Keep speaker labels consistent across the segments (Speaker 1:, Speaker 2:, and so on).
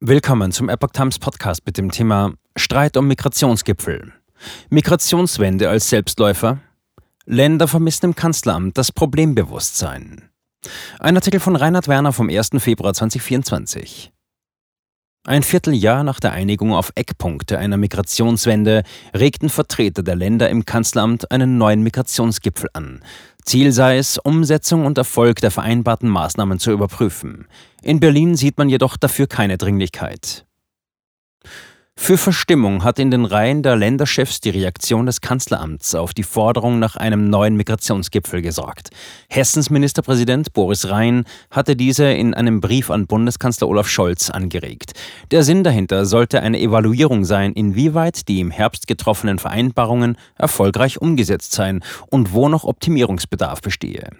Speaker 1: Willkommen zum Epoch Times Podcast mit dem Thema Streit um Migrationsgipfel. Migrationswende als Selbstläufer. Länder vermissen im Kanzleramt das Problembewusstsein. Ein Artikel von Reinhard Werner vom 1. Februar 2024. Ein Vierteljahr nach der Einigung auf Eckpunkte einer Migrationswende regten Vertreter der Länder im Kanzleramt einen neuen Migrationsgipfel an. Ziel sei es, Umsetzung und Erfolg der vereinbarten Maßnahmen zu überprüfen. In Berlin sieht man jedoch dafür keine Dringlichkeit. Für Verstimmung hat in den Reihen der Länderchefs die Reaktion des Kanzleramts auf die Forderung nach einem neuen Migrationsgipfel gesorgt. Hessens Ministerpräsident Boris Rhein hatte diese in einem Brief an Bundeskanzler Olaf Scholz angeregt. Der Sinn dahinter sollte eine Evaluierung sein, inwieweit die im Herbst getroffenen Vereinbarungen erfolgreich umgesetzt seien und wo noch Optimierungsbedarf bestehe.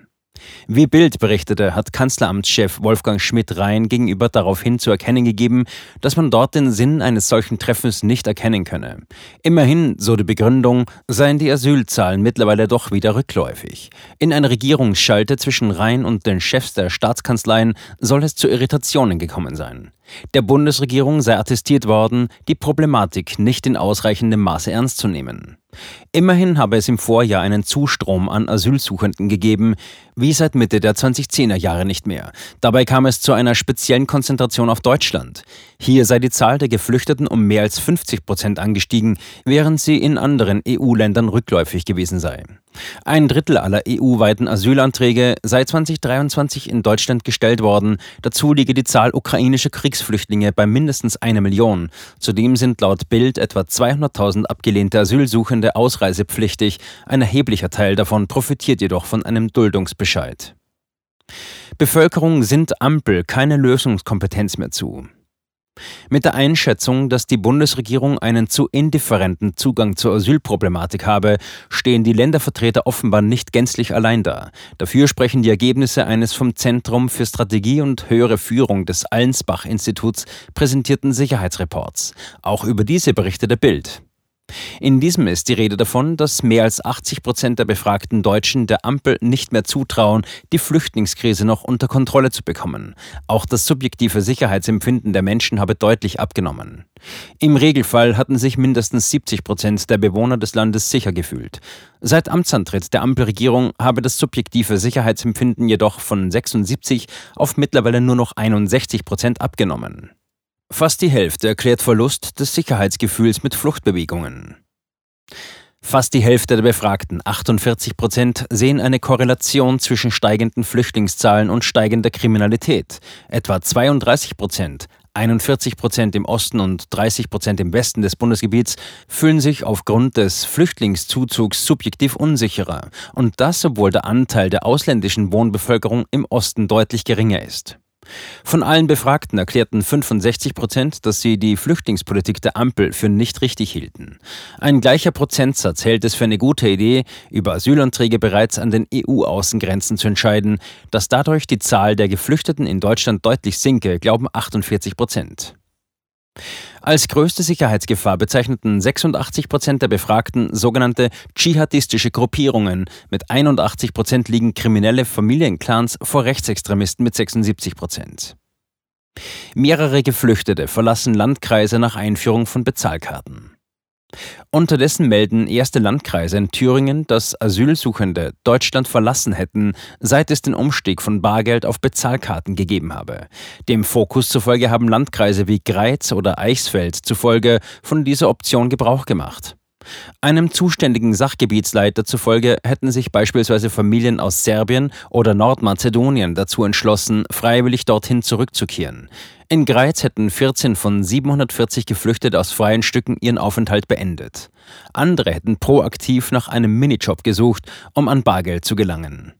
Speaker 1: Wie Bild berichtete, hat Kanzleramtschef Wolfgang Schmidt-Rhein gegenüber daraufhin zu erkennen gegeben, dass man dort den Sinn eines solchen Treffens nicht erkennen könne. Immerhin, so die Begründung, seien die Asylzahlen mittlerweile doch wieder rückläufig. In einer Regierungsschalte zwischen Rhein und den Chefs der Staatskanzleien soll es zu Irritationen gekommen sein. Der Bundesregierung sei attestiert worden, die Problematik nicht in ausreichendem Maße ernst zu nehmen. Immerhin habe es im Vorjahr einen Zustrom an Asylsuchenden gegeben, wie seit Mitte der 2010er Jahre nicht mehr. Dabei kam es zu einer speziellen Konzentration auf Deutschland. Hier sei die Zahl der Geflüchteten um mehr als 50 Prozent angestiegen, während sie in anderen EU-Ländern rückläufig gewesen sei. Ein Drittel aller EU-weiten Asylanträge sei 2023 in Deutschland gestellt worden. Dazu liege die Zahl ukrainischer Kriegsflüchtlinge bei mindestens einer Million. Zudem sind laut Bild etwa 200.000 abgelehnte Asylsuchende ausreisepflichtig. Ein erheblicher Teil davon profitiert jedoch von einem Duldungsbescheid. Bevölkerung sind Ampel keine Lösungskompetenz mehr zu. Mit der Einschätzung, dass die Bundesregierung einen zu indifferenten Zugang zur Asylproblematik habe, stehen die Ländervertreter offenbar nicht gänzlich allein da. Dafür sprechen die Ergebnisse eines vom Zentrum für Strategie und höhere Führung des Allensbach-Instituts präsentierten Sicherheitsreports. Auch über diese berichtete Bild. In diesem ist die Rede davon, dass mehr als 80 Prozent der befragten Deutschen der Ampel nicht mehr zutrauen, die Flüchtlingskrise noch unter Kontrolle zu bekommen. Auch das subjektive Sicherheitsempfinden der Menschen habe deutlich abgenommen. Im Regelfall hatten sich mindestens 70 Prozent der Bewohner des Landes sicher gefühlt. Seit Amtsantritt der Ampelregierung habe das subjektive Sicherheitsempfinden jedoch von 76 auf mittlerweile nur noch 61 Prozent abgenommen. Fast die Hälfte erklärt Verlust des Sicherheitsgefühls mit Fluchtbewegungen. Fast die Hälfte der Befragten, 48 Prozent, sehen eine Korrelation zwischen steigenden Flüchtlingszahlen und steigender Kriminalität. Etwa 32 Prozent, 41 Prozent im Osten und 30 Prozent im Westen des Bundesgebiets fühlen sich aufgrund des Flüchtlingszuzugs subjektiv unsicherer. Und das, obwohl der Anteil der ausländischen Wohnbevölkerung im Osten deutlich geringer ist. Von allen Befragten erklärten 65 Prozent, dass sie die Flüchtlingspolitik der Ampel für nicht richtig hielten. Ein gleicher Prozentsatz hält es für eine gute Idee, über Asylanträge bereits an den EU-Außengrenzen zu entscheiden. Dass dadurch die Zahl der Geflüchteten in Deutschland deutlich sinke, glauben 48 Prozent. Als größte Sicherheitsgefahr bezeichneten 86 Prozent der Befragten sogenannte dschihadistische Gruppierungen. Mit 81 Prozent liegen kriminelle Familienclans vor Rechtsextremisten mit 76 Prozent. Mehrere Geflüchtete verlassen Landkreise nach Einführung von Bezahlkarten. Unterdessen melden erste Landkreise in Thüringen, dass Asylsuchende Deutschland verlassen hätten, seit es den Umstieg von Bargeld auf Bezahlkarten gegeben habe. Dem Fokus zufolge haben Landkreise wie Greiz oder Eichsfeld zufolge von dieser Option Gebrauch gemacht. Einem zuständigen Sachgebietsleiter zufolge hätten sich beispielsweise Familien aus Serbien oder Nordmazedonien dazu entschlossen, freiwillig dorthin zurückzukehren. In Greiz hätten 14 von 740 Geflüchtete aus freien Stücken ihren Aufenthalt beendet. Andere hätten proaktiv nach einem Minijob gesucht, um an Bargeld zu gelangen.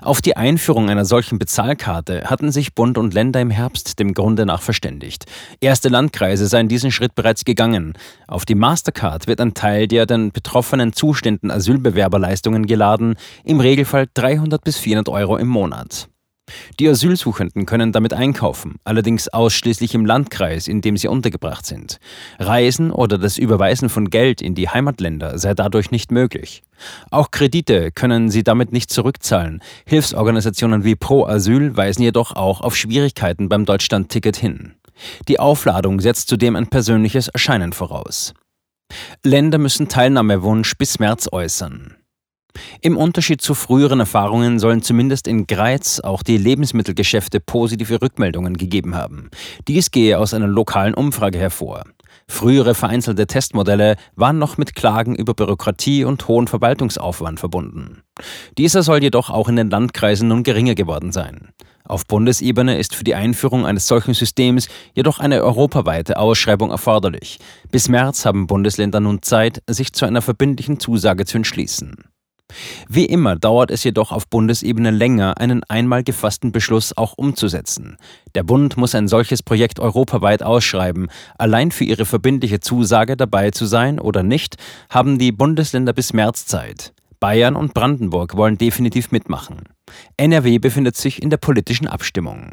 Speaker 1: Auf die Einführung einer solchen Bezahlkarte hatten sich Bund und Länder im Herbst dem Grunde nach verständigt. Erste Landkreise seien diesen Schritt bereits gegangen. Auf die Mastercard wird ein Teil der den Betroffenen zustehenden Asylbewerberleistungen geladen, im Regelfall 300 bis 400 Euro im Monat. Die Asylsuchenden können damit einkaufen, allerdings ausschließlich im Landkreis, in dem sie untergebracht sind. Reisen oder das Überweisen von Geld in die Heimatländer sei dadurch nicht möglich. Auch Kredite können sie damit nicht zurückzahlen. Hilfsorganisationen wie Pro Asyl weisen jedoch auch auf Schwierigkeiten beim Deutschlandticket hin. Die Aufladung setzt zudem ein persönliches Erscheinen voraus. Länder müssen Teilnahmewunsch bis März äußern. Im Unterschied zu früheren Erfahrungen sollen zumindest in Greiz auch die Lebensmittelgeschäfte positive Rückmeldungen gegeben haben. Dies gehe aus einer lokalen Umfrage hervor. Frühere vereinzelte Testmodelle waren noch mit Klagen über Bürokratie und hohen Verwaltungsaufwand verbunden. Dieser soll jedoch auch in den Landkreisen nun geringer geworden sein. Auf Bundesebene ist für die Einführung eines solchen Systems jedoch eine europaweite Ausschreibung erforderlich. Bis März haben Bundesländer nun Zeit, sich zu einer verbindlichen Zusage zu entschließen. Wie immer dauert es jedoch auf Bundesebene länger, einen einmal gefassten Beschluss auch umzusetzen. Der Bund muss ein solches Projekt europaweit ausschreiben. Allein für ihre verbindliche Zusage dabei zu sein oder nicht, haben die Bundesländer bis März Zeit. Bayern und Brandenburg wollen definitiv mitmachen. NRW befindet sich in der politischen Abstimmung.